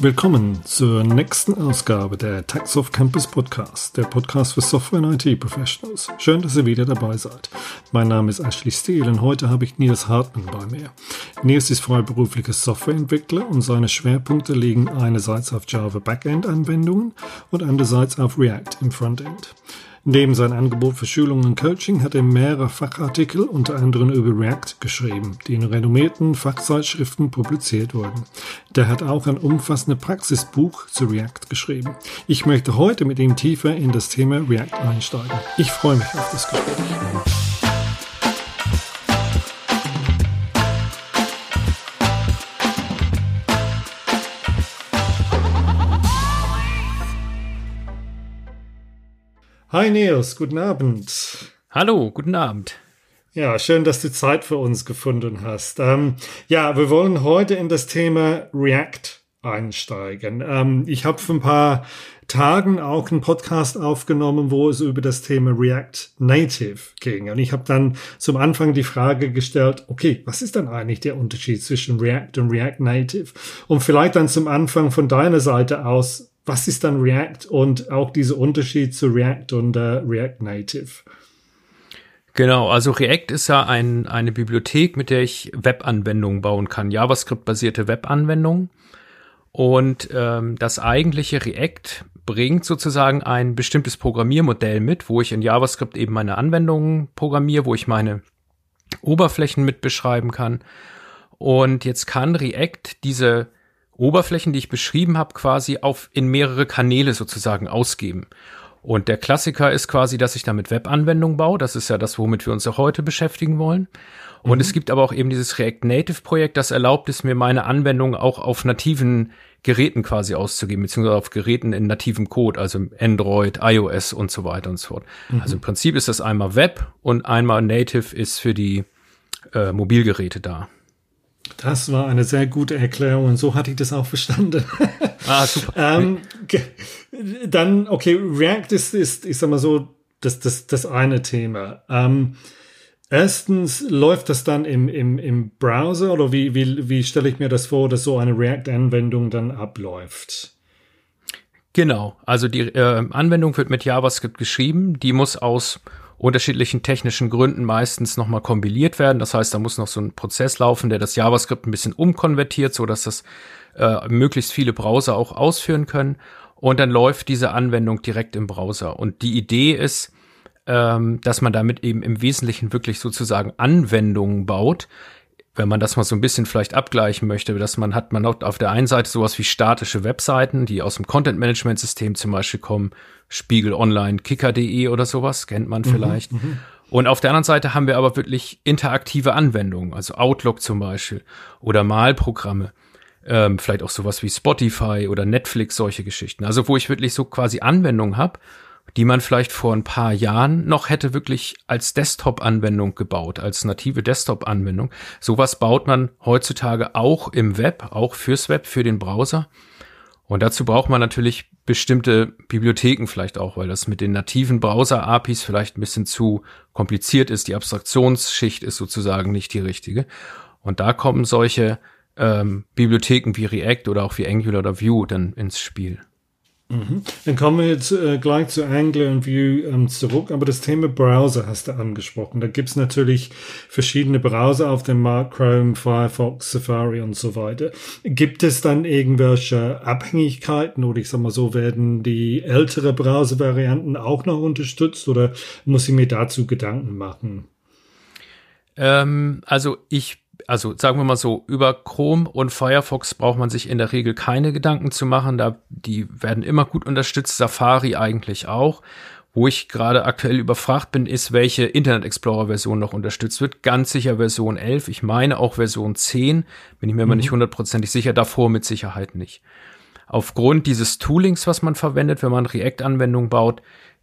Willkommen zur nächsten Ausgabe der Tax of Campus Podcast, der Podcast für Software und IT Professionals. Schön, dass ihr wieder dabei seid. Mein Name ist Ashley Steele und heute habe ich Nils Hartmann bei mir. Nils ist freiberuflicher Softwareentwickler und seine Schwerpunkte liegen einerseits auf Java Backend Anwendungen und andererseits auf React im Frontend. Neben seinem Angebot für Schulungen und Coaching hat er mehrere Fachartikel, unter anderem über React, geschrieben, die in renommierten Fachzeitschriften publiziert wurden. Der hat auch ein umfassendes Praxisbuch zu React geschrieben. Ich möchte heute mit ihm tiefer in das Thema React einsteigen. Ich freue mich auf das Gespräch. Hi Nils, guten Abend. Hallo, guten Abend. Ja, schön, dass du Zeit für uns gefunden hast. Ähm, ja, wir wollen heute in das Thema React einsteigen. Ähm, ich habe vor ein paar Tagen auch einen Podcast aufgenommen, wo es über das Thema React Native ging. Und ich habe dann zum Anfang die Frage gestellt, okay, was ist dann eigentlich der Unterschied zwischen React und React Native? Und vielleicht dann zum Anfang von deiner Seite aus, was ist dann React und auch dieser Unterschied zu React und äh, React Native? Genau, also React ist ja ein, eine Bibliothek, mit der ich Webanwendungen bauen kann, JavaScript-basierte Webanwendungen. Und ähm, das eigentliche React bringt sozusagen ein bestimmtes Programmiermodell mit, wo ich in JavaScript eben meine Anwendungen programmiere, wo ich meine Oberflächen mit beschreiben kann. Und jetzt kann React diese Oberflächen, die ich beschrieben habe, quasi auf in mehrere Kanäle sozusagen ausgeben. Und der Klassiker ist quasi, dass ich damit Webanwendungen baue. Das ist ja das, womit wir uns auch heute beschäftigen wollen. Und mhm. es gibt aber auch eben dieses React Native Projekt, das erlaubt es mir, meine Anwendungen auch auf nativen Geräten quasi auszugeben, beziehungsweise auf Geräten in nativem Code, also Android, iOS und so weiter und so fort. Mhm. Also im Prinzip ist das einmal Web und einmal Native ist für die äh, Mobilgeräte da. Das war eine sehr gute Erklärung und so hatte ich das auch verstanden. Ah, super. ähm, dann, okay, React ist, ist, ich sag mal so, das, das, das eine Thema. Ähm, erstens, läuft das dann im, im, im Browser oder wie, wie, wie stelle ich mir das vor, dass so eine React-Anwendung dann abläuft? Genau, also die äh, Anwendung wird mit JavaScript geschrieben, die muss aus unterschiedlichen technischen Gründen meistens nochmal kompiliert werden. Das heißt, da muss noch so ein Prozess laufen, der das JavaScript ein bisschen umkonvertiert, so dass das äh, möglichst viele Browser auch ausführen können. Und dann läuft diese Anwendung direkt im Browser. Und die Idee ist, ähm, dass man damit eben im Wesentlichen wirklich sozusagen Anwendungen baut, wenn man das mal so ein bisschen vielleicht abgleichen möchte, dass man hat man auf der einen Seite sowas wie statische Webseiten, die aus dem Content Management System zum Beispiel kommen, Spiegel Online, Kicker.de oder sowas, kennt man mhm, vielleicht. Mhm, und auf der anderen Seite haben wir aber wirklich interaktive Anwendungen, also Outlook zum Beispiel oder Malprogramme. Ähm, vielleicht auch sowas wie Spotify oder Netflix, solche Geschichten. Also wo ich wirklich so quasi Anwendungen habe, die man vielleicht vor ein paar Jahren noch hätte wirklich als Desktop-Anwendung gebaut, als native Desktop-Anwendung. Sowas baut man heutzutage auch im Web, auch fürs Web, für den Browser. Und dazu braucht man natürlich bestimmte Bibliotheken vielleicht auch, weil das mit den nativen Browser-APIs vielleicht ein bisschen zu kompliziert ist. Die Abstraktionsschicht ist sozusagen nicht die richtige. Und da kommen solche ähm, Bibliotheken wie React oder auch wie Angular oder Vue dann ins Spiel. Mhm. Dann kommen wir jetzt äh, gleich zu Angular und Vue ähm, zurück, aber das Thema Browser hast du angesprochen. Da gibt's natürlich verschiedene Browser auf dem Markt, Chrome, Firefox, Safari und so weiter. Gibt es dann irgendwelche Abhängigkeiten oder ich sag mal so, werden die ältere Browser-Varianten auch noch unterstützt oder muss ich mir dazu Gedanken machen? Ähm, also ich also sagen wir mal so, über Chrome und Firefox braucht man sich in der Regel keine Gedanken zu machen. Da, die werden immer gut unterstützt, Safari eigentlich auch. Wo ich gerade aktuell überfragt bin, ist, welche Internet Explorer Version noch unterstützt wird. Ganz sicher Version 11. Ich meine auch Version 10. Bin ich mir mhm. aber nicht hundertprozentig sicher. Davor mit Sicherheit nicht. Aufgrund dieses Toolings, was man verwendet, wenn man React-Anwendungen baut,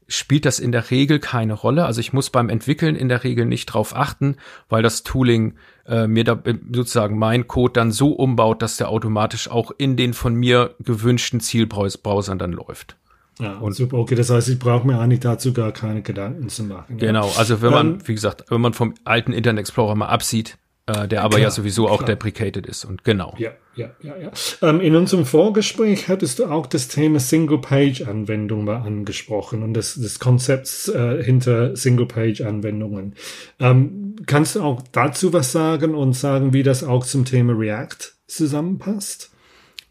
spielt das in der Regel keine Rolle. Also ich muss beim Entwickeln in der Regel nicht drauf achten, weil das Tooling äh, mir da äh, sozusagen mein Code dann so umbaut, dass der automatisch auch in den von mir gewünschten Zielbrowsern dann läuft. Ja, und super. Okay, das heißt, ich brauche mir eigentlich dazu gar keine Gedanken zu machen. Genau, also wenn man, ähm, wie gesagt, wenn man vom alten Internet Explorer mal absieht, äh, der aber klar, ja sowieso klar. auch deprecated ist. Und genau. Ja, ja, ja, ja. Ähm, in unserem Vorgespräch hattest du auch das Thema Single-Page-Anwendung mal angesprochen und das, das Konzept äh, hinter Single-Page-Anwendungen. Ähm, kannst du auch dazu was sagen und sagen, wie das auch zum Thema React zusammenpasst?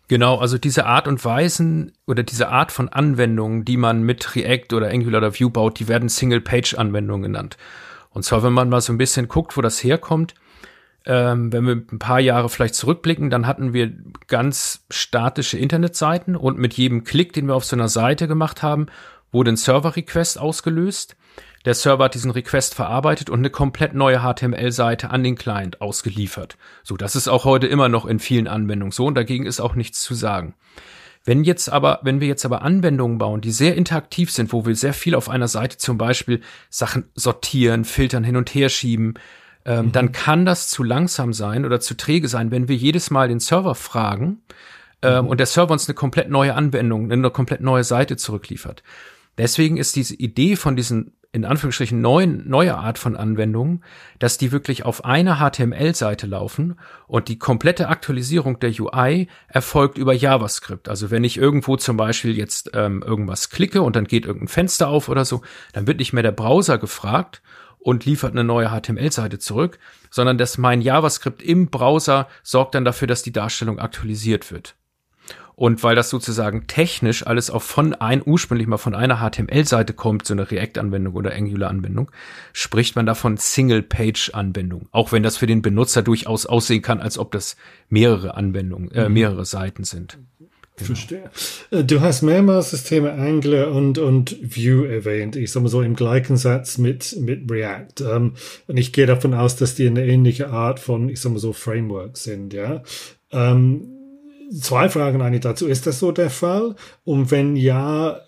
Genau, also diese Art und Weisen oder diese Art von Anwendungen, die man mit React oder Angular oder Vue baut, die werden Single-Page-Anwendungen genannt. Und zwar, wenn man mal so ein bisschen guckt, wo das herkommt, ähm, wenn wir ein paar Jahre vielleicht zurückblicken, dann hatten wir ganz statische Internetseiten und mit jedem Klick, den wir auf so einer Seite gemacht haben, wurde ein Server-Request ausgelöst. Der Server hat diesen Request verarbeitet und eine komplett neue HTML-Seite an den Client ausgeliefert. So, das ist auch heute immer noch in vielen Anwendungen so und dagegen ist auch nichts zu sagen. Wenn jetzt aber, wenn wir jetzt aber Anwendungen bauen, die sehr interaktiv sind, wo wir sehr viel auf einer Seite zum Beispiel Sachen sortieren, filtern, hin und her schieben, ähm, mhm. dann kann das zu langsam sein oder zu träge sein, wenn wir jedes Mal den Server fragen ähm, mhm. und der Server uns eine komplett neue Anwendung, eine komplett neue Seite zurückliefert. Deswegen ist diese Idee von diesen in Anführungsstrichen neuen, neue Art von Anwendungen, dass die wirklich auf einer HTML-Seite laufen und die komplette Aktualisierung der UI erfolgt über JavaScript. Also wenn ich irgendwo zum Beispiel jetzt ähm, irgendwas klicke und dann geht irgendein Fenster auf oder so, dann wird nicht mehr der Browser gefragt und liefert eine neue HTML-Seite zurück, sondern dass mein JavaScript im Browser sorgt dann dafür, dass die Darstellung aktualisiert wird. Und weil das sozusagen technisch alles auch von ein, ursprünglich mal von einer HTML-Seite kommt, so eine React-Anwendung oder Angular-Anwendung, spricht man davon Single-Page-Anwendung. Auch wenn das für den Benutzer durchaus aussehen kann, als ob das mehrere Anwendungen, äh, mhm. mehrere Seiten sind. Genau. Verstehe. Äh, du hast mehrmals das Thema Angular und, und Vue erwähnt. Ich sag mal so im gleichen Satz mit, mit React. Ähm, und ich gehe davon aus, dass die eine ähnliche Art von, ich sag mal so, Framework sind, ja. Ähm, zwei Fragen eigentlich dazu. Ist das so der Fall? Und wenn ja,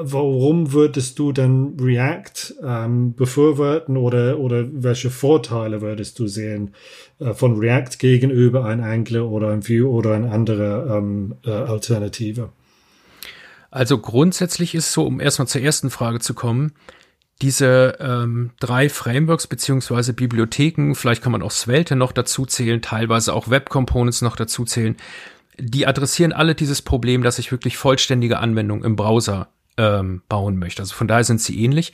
warum würdest du dann React ähm, befürworten oder, oder welche Vorteile würdest du sehen äh, von React gegenüber ein Angular oder ein Vue oder eine andere ähm, äh, Alternative? Also grundsätzlich ist so, um erstmal zur ersten Frage zu kommen, diese ähm, drei Frameworks beziehungsweise Bibliotheken, vielleicht kann man auch Svelte noch dazu zählen, teilweise auch Web Components noch dazu zählen, die adressieren alle dieses Problem, dass ich wirklich vollständige Anwendungen im Browser ähm, bauen möchte. Also von daher sind sie ähnlich.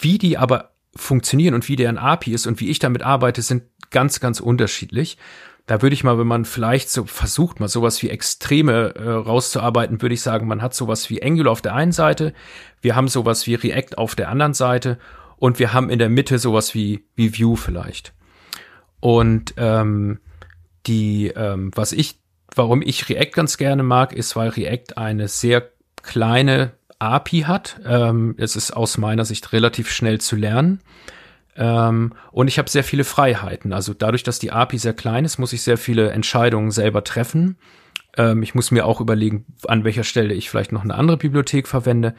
Wie die aber funktionieren und wie deren API ist und wie ich damit arbeite, sind ganz, ganz unterschiedlich. Da würde ich mal, wenn man vielleicht so versucht, mal sowas wie Extreme äh, rauszuarbeiten, würde ich sagen, man hat sowas wie Angular auf der einen Seite, wir haben sowas wie React auf der anderen Seite und wir haben in der Mitte sowas wie, wie Vue vielleicht. Und ähm, die, ähm, was ich, warum ich React ganz gerne mag, ist, weil React eine sehr kleine API hat. Ähm, es ist aus meiner Sicht relativ schnell zu lernen. Ähm, und ich habe sehr viele Freiheiten. Also dadurch, dass die API sehr klein ist, muss ich sehr viele Entscheidungen selber treffen. Ähm, ich muss mir auch überlegen, an welcher Stelle ich vielleicht noch eine andere Bibliothek verwende.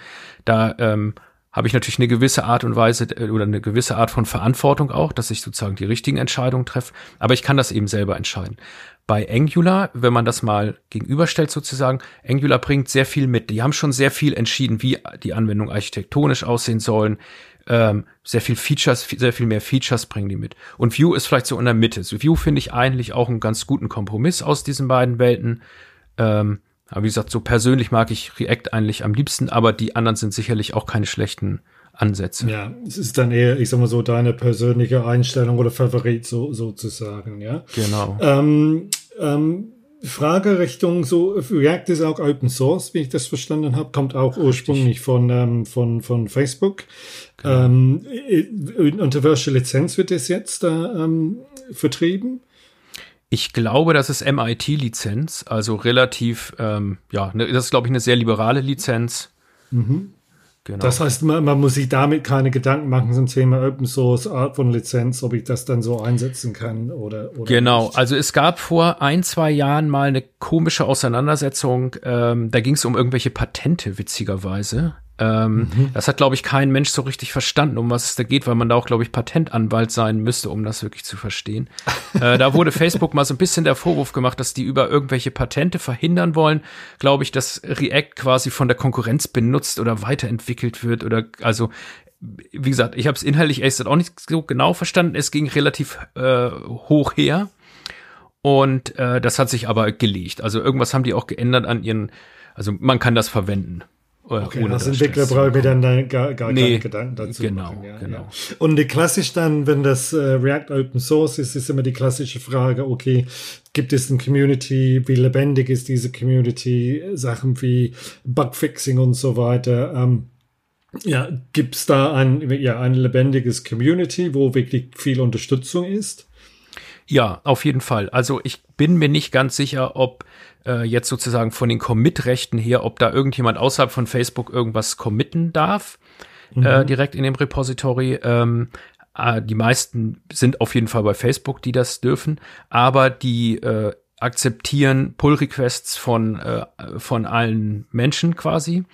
Da ähm, habe ich natürlich eine gewisse Art und Weise äh, oder eine gewisse Art von Verantwortung auch, dass ich sozusagen die richtigen Entscheidungen treffe. Aber ich kann das eben selber entscheiden. Bei Angular, wenn man das mal gegenüberstellt sozusagen, Angular bringt sehr viel mit. Die haben schon sehr viel entschieden, wie die Anwendung architektonisch aussehen sollen. Ähm, sehr viel Features, sehr viel mehr Features bringen die mit. Und Vue ist vielleicht so in der Mitte. So Vue finde ich eigentlich auch einen ganz guten Kompromiss aus diesen beiden Welten. Ähm, aber wie gesagt, so persönlich mag ich React eigentlich am liebsten, aber die anderen sind sicherlich auch keine schlechten Ansätze. Ja, es ist dann eher, ich sag mal so, deine persönliche Einstellung oder Favorit so, sozusagen, ja. Genau. Ähm, ähm, Frage Richtung so React ist auch Open Source, wie ich das verstanden habe, kommt auch ursprünglich von ähm, von von Facebook. Genau. Unter welcher Lizenz wird es jetzt da ähm, vertrieben? Ich glaube, das ist MIT-Lizenz, also relativ, ähm, ja, ne, das ist glaube ich eine sehr liberale Lizenz. Mhm. Genau. Das heißt, man, man, muss sich damit keine Gedanken machen zum Thema Open Source, Art von Lizenz, ob ich das dann so einsetzen kann oder, oder Genau, nicht. also es gab vor ein, zwei Jahren mal eine komische Auseinandersetzung, ähm, da ging es um irgendwelche Patente, witzigerweise. Ähm, mhm. Das hat, glaube ich, kein Mensch so richtig verstanden, um was es da geht, weil man da auch, glaube ich, Patentanwalt sein müsste, um das wirklich zu verstehen. äh, da wurde Facebook mal so ein bisschen der Vorwurf gemacht, dass die über irgendwelche Patente verhindern wollen, glaube ich, dass React quasi von der Konkurrenz benutzt oder weiterentwickelt wird oder also wie gesagt, ich habe es inhaltlich erst auch nicht so genau verstanden. Es ging relativ äh, hoch her. Und äh, das hat sich aber gelegt. Also irgendwas haben die auch geändert an ihren, also man kann das verwenden. Äh, okay, als Entwickler brauche ich mir dann gar, gar nee, keine Gedanken dazu genau, machen. Ja, genau. Ja. Und die klassisch dann, wenn das äh, React Open Source ist, ist immer die klassische Frage, okay, gibt es eine Community, wie lebendig ist diese Community, Sachen wie Bugfixing und so weiter. Ähm, ja, gibt es da ein, ja, ein lebendiges Community, wo wirklich viel Unterstützung ist? Ja, auf jeden Fall. Also ich bin mir nicht ganz sicher, ob äh, jetzt sozusagen von den Commit-Rechten her, ob da irgendjemand außerhalb von Facebook irgendwas committen darf, äh, mhm. äh, direkt in dem Repository. Ähm, äh, die meisten sind auf jeden Fall bei Facebook, die das dürfen, aber die äh, akzeptieren Pull-Requests von, äh, von allen Menschen quasi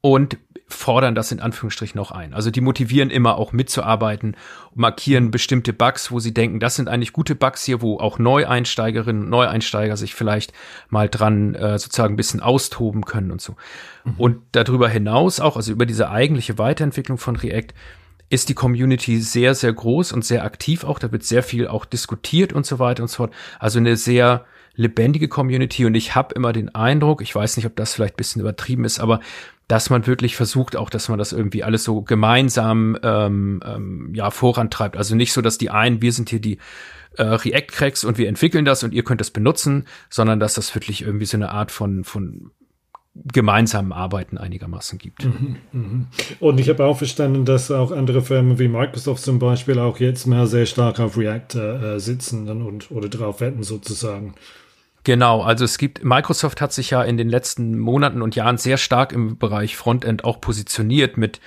und fordern das in Anführungsstrichen auch ein. Also die motivieren immer auch mitzuarbeiten, markieren bestimmte Bugs, wo sie denken, das sind eigentlich gute Bugs hier, wo auch Neueinsteigerinnen und Neueinsteiger sich vielleicht mal dran äh, sozusagen ein bisschen austoben können und so. Mhm. Und darüber hinaus auch, also über diese eigentliche Weiterentwicklung von React, ist die Community sehr, sehr groß und sehr aktiv auch. Da wird sehr viel auch diskutiert und so weiter und so fort. Also eine sehr lebendige Community und ich habe immer den Eindruck, ich weiß nicht, ob das vielleicht ein bisschen übertrieben ist, aber dass man wirklich versucht, auch dass man das irgendwie alles so gemeinsam ähm, ähm, ja vorantreibt. Also nicht so, dass die einen, wir sind hier die äh, React-Cracks und wir entwickeln das und ihr könnt das benutzen, sondern dass das wirklich irgendwie so eine Art von von gemeinsamen Arbeiten einigermaßen gibt. Mhm, mhm. Und ich habe auch verstanden, dass auch andere Firmen wie Microsoft zum Beispiel auch jetzt mehr sehr stark auf React äh, sitzen und oder drauf wetten sozusagen. Genau, also es gibt, Microsoft hat sich ja in den letzten Monaten und Jahren sehr stark im Bereich Frontend auch positioniert mit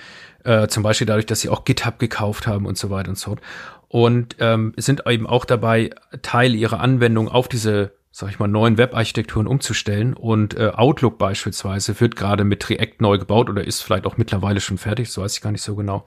äh, zum Beispiel dadurch, dass sie auch GitHub gekauft haben und so weiter und so fort. Und ähm, sind eben auch dabei, Teile ihrer Anwendung auf diese, sag ich mal, neuen Web-Architekturen umzustellen. Und äh, Outlook beispielsweise wird gerade mit React neu gebaut oder ist vielleicht auch mittlerweile schon fertig, so weiß ich gar nicht so genau.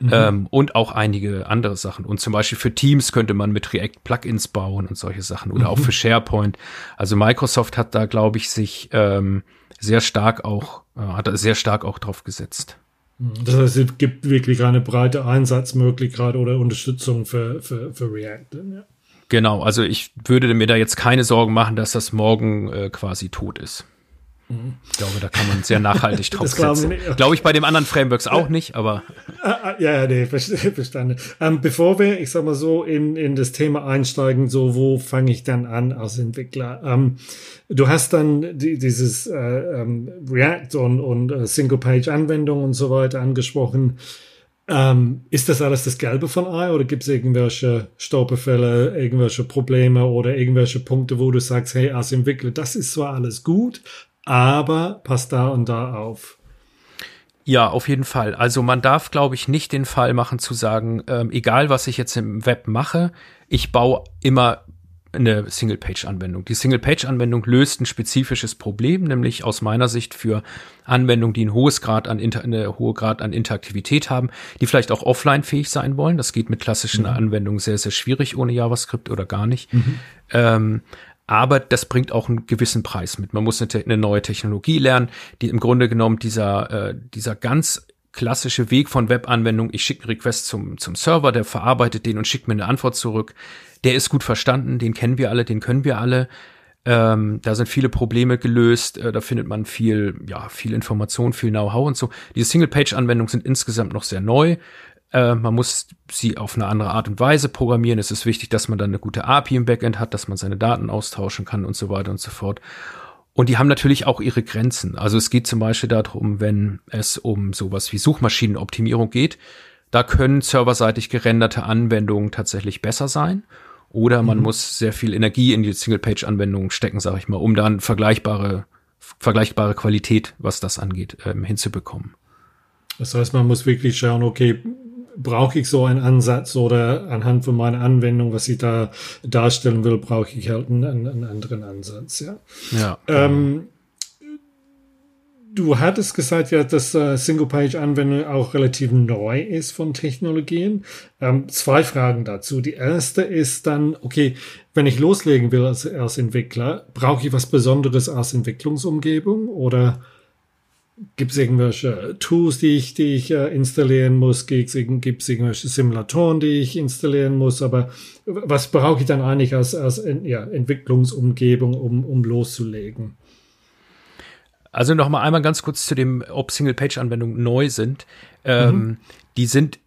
Mhm. Ähm, und auch einige andere Sachen. Und zum Beispiel für Teams könnte man mit React Plugins bauen und solche Sachen oder mhm. auch für SharePoint. Also Microsoft hat da, glaube ich, sich ähm, sehr stark auch, äh, hat da sehr stark auch drauf gesetzt. Mhm. Das heißt, es gibt wirklich eine breite Einsatzmöglichkeit oder Unterstützung für, für, für React. Ja. Genau, also ich würde mir da jetzt keine Sorgen machen, dass das morgen äh, quasi tot ist. Ich glaube, da kann man sehr nachhaltig drauf setzen. Glaube glaub ich bei dem anderen Frameworks auch nicht, aber. Ah, ah, ja, ja, nee, verstanden. Ähm, bevor wir, ich sag mal so, in, in das Thema einsteigen, so, wo fange ich dann an als Entwickler? Ähm, du hast dann die, dieses äh, ähm, React und, und äh, Single-Page-Anwendung und so weiter angesprochen. Ähm, ist das alles das Gelbe von Ei oder gibt es irgendwelche Stolperfälle, irgendwelche Probleme oder irgendwelche Punkte, wo du sagst, hey, als Entwickler, das ist zwar alles gut, aber passt da und da auf. Ja, auf jeden Fall. Also man darf, glaube ich, nicht den Fall machen zu sagen, ähm, egal was ich jetzt im Web mache, ich baue immer eine Single-Page-Anwendung. Die Single-Page-Anwendung löst ein spezifisches Problem, nämlich aus meiner Sicht für Anwendungen, die ein hohes Grad an Inter eine hohe Grad an Interaktivität haben, die vielleicht auch offline fähig sein wollen. Das geht mit klassischen mhm. Anwendungen sehr, sehr schwierig ohne JavaScript oder gar nicht. Mhm. Ähm, aber das bringt auch einen gewissen Preis mit. Man muss eine, eine neue Technologie lernen, die im Grunde genommen dieser, äh, dieser ganz klassische Weg von Webanwendung, ich schicke einen Request zum, zum Server, der verarbeitet den und schickt mir eine Antwort zurück, der ist gut verstanden, den kennen wir alle, den können wir alle. Ähm, da sind viele Probleme gelöst, äh, da findet man viel, ja, viel Information, viel Know-how und so. Diese Single-Page-Anwendungen sind insgesamt noch sehr neu. Äh, man muss sie auf eine andere Art und Weise programmieren. Es ist wichtig, dass man dann eine gute API im Backend hat, dass man seine Daten austauschen kann und so weiter und so fort. Und die haben natürlich auch ihre Grenzen. Also es geht zum Beispiel darum, wenn es um sowas wie Suchmaschinenoptimierung geht, da können serverseitig gerenderte Anwendungen tatsächlich besser sein. Oder man mhm. muss sehr viel Energie in die Single-Page-Anwendungen stecken, sage ich mal, um dann vergleichbare, vergleichbare Qualität, was das angeht, ähm, hinzubekommen. Das heißt, man muss wirklich schauen, okay, brauche ich so einen Ansatz oder anhand von meiner Anwendung, was ich da darstellen will, brauche ich halt einen, einen anderen Ansatz. Ja. ja ähm, Du hattest gesagt, ja, dass äh, Single-Page-Anwendung auch relativ neu ist von Technologien. Ähm, zwei Fragen dazu. Die erste ist dann, okay, wenn ich loslegen will als, als Entwickler, brauche ich was Besonderes als Entwicklungsumgebung oder gibt es irgendwelche Tools, die ich, die ich äh, installieren muss? Gibt es irgendwelche Simulatoren, die ich installieren muss? Aber was brauche ich dann eigentlich als, als ja, Entwicklungsumgebung, um, um loszulegen? Also noch mal einmal ganz kurz zu dem, ob Single-Page-Anwendungen neu sind. Ähm, mhm. Die sind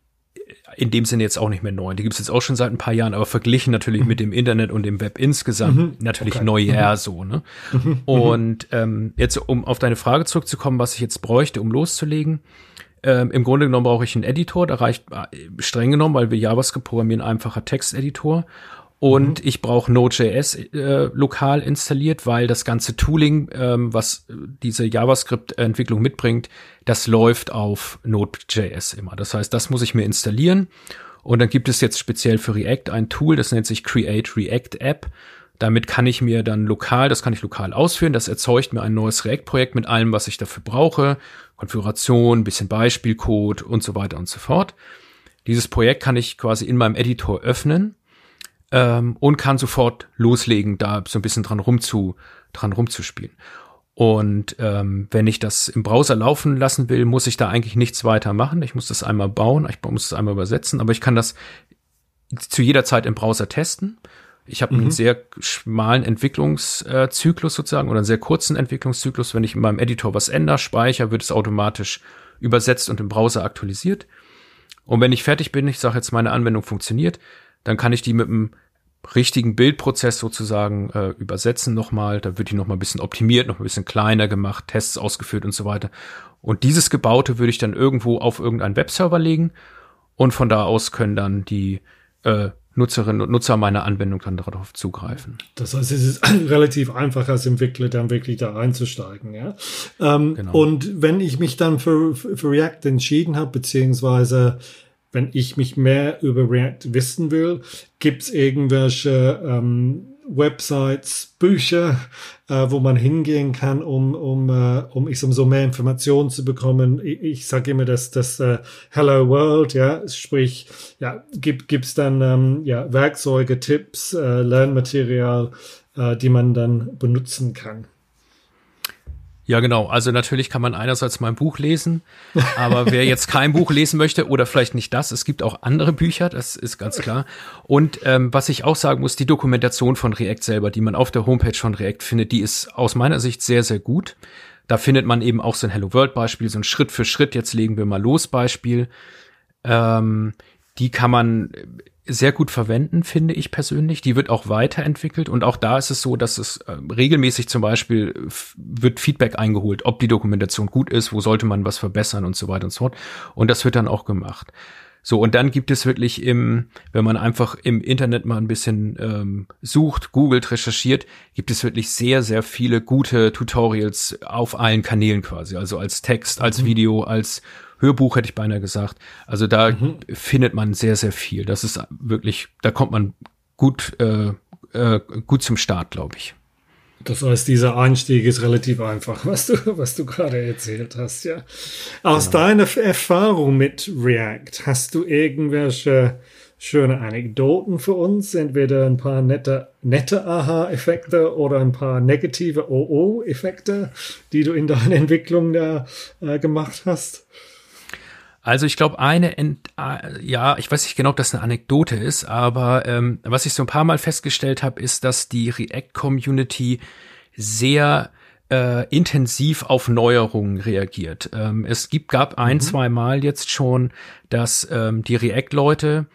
in dem Sinne jetzt auch nicht mehr neu. Die gibt es jetzt auch schon seit ein paar Jahren, aber verglichen natürlich mhm. mit dem Internet und dem Web insgesamt mhm. natürlich okay. neuer mhm. so. Ne? Mhm. Und ähm, jetzt, um auf deine Frage zurückzukommen, was ich jetzt bräuchte, um loszulegen. Ähm, Im Grunde genommen brauche ich einen Editor, da reicht äh, streng genommen, weil wir JavaScript programmieren, einfacher Texteditor. Und mhm. ich brauche Node.js äh, lokal installiert, weil das ganze Tooling, ähm, was diese JavaScript-Entwicklung mitbringt, das läuft auf Node.js immer. Das heißt, das muss ich mir installieren. Und dann gibt es jetzt speziell für React ein Tool, das nennt sich Create React App. Damit kann ich mir dann lokal, das kann ich lokal ausführen. Das erzeugt mir ein neues React-Projekt mit allem, was ich dafür brauche. Konfiguration, bisschen Beispielcode und so weiter und so fort. Dieses Projekt kann ich quasi in meinem Editor öffnen ähm, und kann sofort loslegen, da so ein bisschen dran rumzu, dran rumzuspielen. Und ähm, wenn ich das im Browser laufen lassen will, muss ich da eigentlich nichts weiter machen. Ich muss das einmal bauen, ich muss es einmal übersetzen, aber ich kann das zu jeder Zeit im Browser testen. Ich habe mhm. einen sehr schmalen Entwicklungszyklus sozusagen oder einen sehr kurzen Entwicklungszyklus. Wenn ich in meinem Editor was ändere, speichere, wird es automatisch übersetzt und im Browser aktualisiert. Und wenn ich fertig bin, ich sage jetzt, meine Anwendung funktioniert, dann kann ich die mit einem richtigen Bildprozess sozusagen äh, übersetzen nochmal. Da wird die nochmal ein bisschen optimiert, noch ein bisschen kleiner gemacht, Tests ausgeführt und so weiter. Und dieses Gebaute würde ich dann irgendwo auf irgendeinen Webserver legen und von da aus können dann die äh, Nutzerinnen und Nutzer meiner Anwendung dann darauf zugreifen. Das heißt, es ist relativ einfach als Entwickler dann wirklich da einzusteigen, ja. Ähm, genau. Und wenn ich mich dann für, für React entschieden habe, beziehungsweise wenn ich mich mehr über React wissen will, gibt's irgendwelche ähm, Websites, Bücher, äh, wo man hingehen kann, um, um, äh, um ich sag, so mehr Informationen zu bekommen. Ich, ich sage immer, dass das äh, Hello World, ja, sprich, ja, gibt gibt's dann ähm, ja Werkzeuge, Tipps, äh, Lernmaterial, äh, die man dann benutzen kann. Ja, genau. Also natürlich kann man einerseits mein Buch lesen, aber wer jetzt kein Buch lesen möchte oder vielleicht nicht das, es gibt auch andere Bücher, das ist ganz klar. Und ähm, was ich auch sagen muss, die Dokumentation von React selber, die man auf der Homepage von React findet, die ist aus meiner Sicht sehr, sehr gut. Da findet man eben auch so ein Hello World Beispiel, so ein Schritt für Schritt, jetzt legen wir mal los Beispiel. Ähm, die kann man sehr gut verwenden, finde ich persönlich. Die wird auch weiterentwickelt und auch da ist es so, dass es äh, regelmäßig zum Beispiel wird Feedback eingeholt, ob die Dokumentation gut ist, wo sollte man was verbessern und so weiter und so fort. Und das wird dann auch gemacht. So, und dann gibt es wirklich im, wenn man einfach im Internet mal ein bisschen ähm, sucht, googelt, recherchiert, gibt es wirklich sehr, sehr viele gute Tutorials auf allen Kanälen quasi. Also als Text, als mhm. Video, als Hörbuch hätte ich beinahe gesagt. Also da mhm. findet man sehr, sehr viel. Das ist wirklich, da kommt man gut, äh, äh, gut zum Start, glaube ich. Das heißt, dieser Einstieg ist relativ einfach, was du, was du gerade erzählt hast, ja. Aus genau. deiner Erfahrung mit React, hast du irgendwelche schöne Anekdoten für uns? Entweder ein paar nette, nette Aha-Effekte oder ein paar negative OO-Effekte, die du in deiner Entwicklung da äh, gemacht hast? Also ich glaube, eine, Ent äh, ja, ich weiß nicht genau, ob das eine Anekdote ist, aber ähm, was ich so ein paar Mal festgestellt habe, ist, dass die React-Community sehr äh, intensiv auf Neuerungen reagiert. Ähm, es gibt, gab ein, mhm. zwei Mal jetzt schon, dass ähm, die React-Leute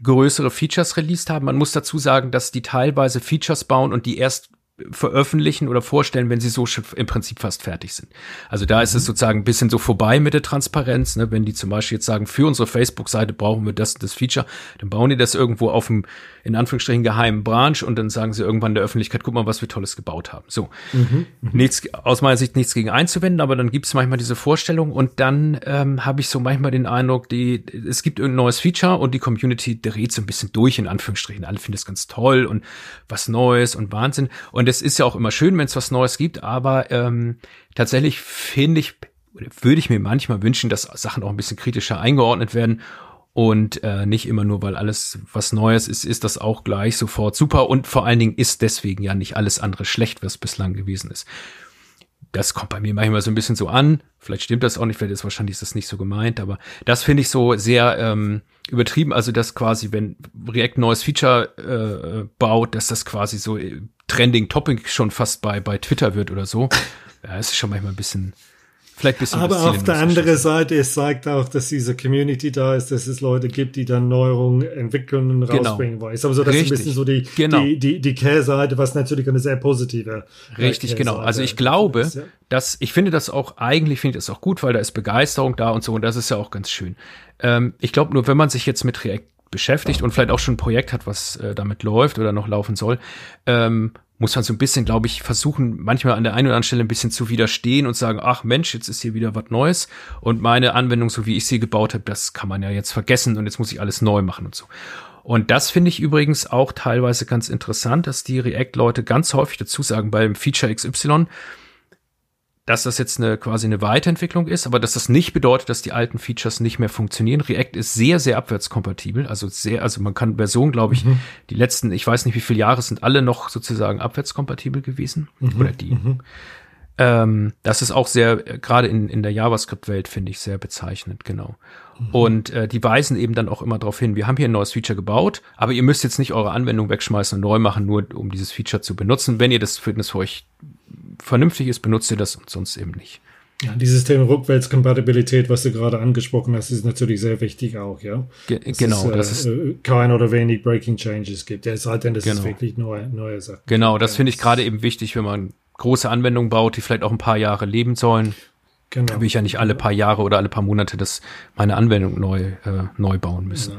größere Features released haben. Man muss dazu sagen, dass die teilweise Features bauen und die erst veröffentlichen oder vorstellen, wenn sie so im Prinzip fast fertig sind. Also da mhm. ist es mhm. sozusagen ein bisschen so vorbei mit der Transparenz. Ne? Wenn die zum Beispiel jetzt sagen, für unsere Facebook-Seite brauchen wir das das Feature, dann bauen die das irgendwo auf dem in Anführungsstrichen geheimen Branch und dann sagen sie irgendwann der Öffentlichkeit, guck mal, was wir Tolles gebaut haben. So, mhm. mhm. nichts aus meiner Sicht nichts gegen einzuwenden, aber dann gibt es manchmal diese Vorstellung und dann ähm, habe ich so manchmal den Eindruck, die es gibt irgendein neues Feature und die Community dreht so ein bisschen durch in Anführungsstrichen. Alle finden es ganz toll und was Neues und Wahnsinn und es ist ja auch immer schön, wenn es was Neues gibt, aber ähm, tatsächlich finde ich, würde ich mir manchmal wünschen, dass Sachen auch ein bisschen kritischer eingeordnet werden und äh, nicht immer nur, weil alles was Neues ist, ist das auch gleich sofort super und vor allen Dingen ist deswegen ja nicht alles andere schlecht, was bislang gewesen ist. Das kommt bei mir manchmal so ein bisschen so an. Vielleicht stimmt das auch nicht, weil das wahrscheinlich ist das nicht so gemeint, aber das finde ich so sehr ähm, übertrieben. Also, dass quasi, wenn React ein neues Feature äh, baut, dass das quasi so äh, Trending Topic schon fast bei, bei Twitter wird oder so. Ja, ist schon manchmal ein bisschen, Vielleicht ein bisschen Aber auf der anderen Seite, es zeigt auch, dass diese Community da ist, dass es Leute gibt, die dann Neuerungen entwickeln und genau. rausbringen wollen. Aber so, das Richtig. ist ein bisschen so die, genau. die, die, die Kehrseite, was natürlich eine sehr positive. Richtig, genau. Also ich glaube, ist, ja. dass, ich finde das auch, eigentlich finde ich das auch gut, weil da ist Begeisterung da und so, und das ist ja auch ganz schön. Ähm, ich glaube nur, wenn man sich jetzt mit React beschäftigt und vielleicht auch schon ein Projekt hat, was äh, damit läuft oder noch laufen soll, ähm, muss man so ein bisschen, glaube ich, versuchen, manchmal an der einen oder anderen Stelle ein bisschen zu widerstehen und sagen, ach Mensch, jetzt ist hier wieder was Neues und meine Anwendung, so wie ich sie gebaut habe, das kann man ja jetzt vergessen und jetzt muss ich alles neu machen und so. Und das finde ich übrigens auch teilweise ganz interessant, dass die React-Leute ganz häufig dazu sagen, beim Feature XY, dass das jetzt eine quasi eine Weiterentwicklung ist, aber dass das nicht bedeutet, dass die alten Features nicht mehr funktionieren. React ist sehr, sehr abwärtskompatibel, also sehr, also man kann Version, glaube ich, mhm. die letzten, ich weiß nicht wie viele Jahre sind alle noch sozusagen abwärtskompatibel gewesen mhm. oder die. Mhm. Ähm, das ist auch sehr, gerade in, in der JavaScript-Welt finde ich sehr bezeichnend, genau. Mhm. Und äh, die weisen eben dann auch immer darauf hin, wir haben hier ein neues Feature gebaut, aber ihr müsst jetzt nicht eure Anwendung wegschmeißen und neu machen, nur um dieses Feature zu benutzen. Wenn ihr das Fitness für euch vernünftig ist, benutzt ihr das und sonst eben nicht. Ja, dieses Thema Rückwärtskompatibilität, was du gerade angesprochen hast, ist natürlich sehr wichtig auch, ja. Ge das genau, ist, dass es äh, kein oder wenig Breaking Changes gibt. Ja, es sei denn, das genau. ist wirklich neue, neue Sachen. Genau, das finde ich gerade eben wichtig, wenn man große Anwendungen baut, die vielleicht auch ein paar Jahre leben sollen. Genau. Da will ich ja nicht alle paar Jahre oder alle paar Monate das meine Anwendung neu, äh, neu bauen müssen.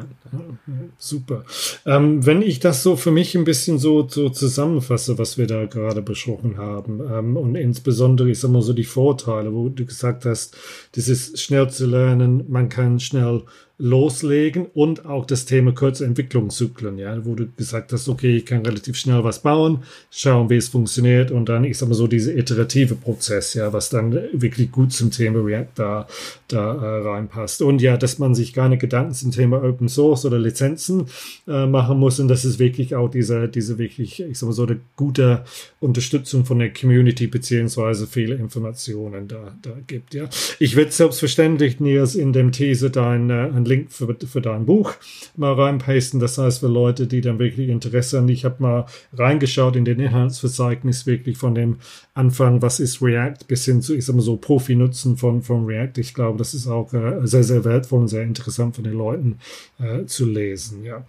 Super. Ähm, wenn ich das so für mich ein bisschen so, so zusammenfasse, was wir da gerade besprochen haben, ähm, und insbesondere, ich sag mal so die Vorteile, wo du gesagt hast, das ist schnell zu lernen, man kann schnell loslegen und auch das Thema kurze Entwicklungszyklen, ja, wo du gesagt hast, okay, ich kann relativ schnell was bauen, schauen, wie es funktioniert und dann, ich sag mal so, diese iterative Prozess, ja, was dann wirklich gut zum Thema React da, da äh, reinpasst. Und ja, dass man sich keine Gedanken zum Thema Open Source oder Lizenzen äh, machen muss und dass es wirklich auch diese, diese wirklich, ich sag mal so, eine gute Unterstützung von der Community beziehungsweise viele Informationen da, da gibt, ja. Ich werde selbstverständlich, Nils, in dem Teaser dein, äh, Link für, für dein Buch mal reinpasten. Das heißt, für Leute, die dann wirklich Interesse haben. Ich habe mal reingeschaut in den Inhaltsverzeichnis wirklich von dem Anfang, was ist React, bis hin zu, ich sag mal so, Profi-Nutzen von, von React. Ich glaube, das ist auch äh, sehr, sehr wertvoll und sehr interessant für den Leuten äh, zu lesen. Ja.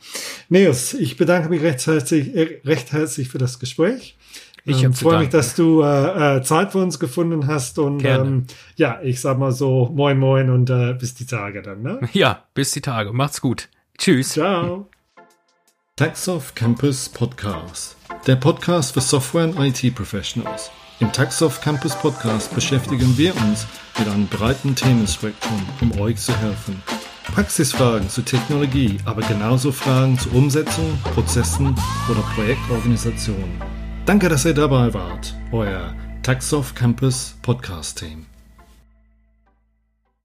Neos, ich bedanke mich recht herzlich, äh, recht herzlich für das Gespräch. Ich ähm, freue mich, dass du äh, äh, Zeit für uns gefunden hast und ähm, ja, ich sag mal so moin moin und äh, bis die Tage dann. Ne? Ja, bis die Tage. Macht's gut. Tschüss. Ciao. Taxoff Campus Podcast. Der Podcast für Software und IT Professionals. Im Taxoff Campus Podcast beschäftigen wir uns mit einem breiten Themenspektrum, um euch zu helfen. Praxisfragen zu Technologie, aber genauso Fragen zu Umsetzung, Prozessen oder Projektorganisation. Danke, dass ihr dabei wart. Euer Taxoff Campus Podcast Team.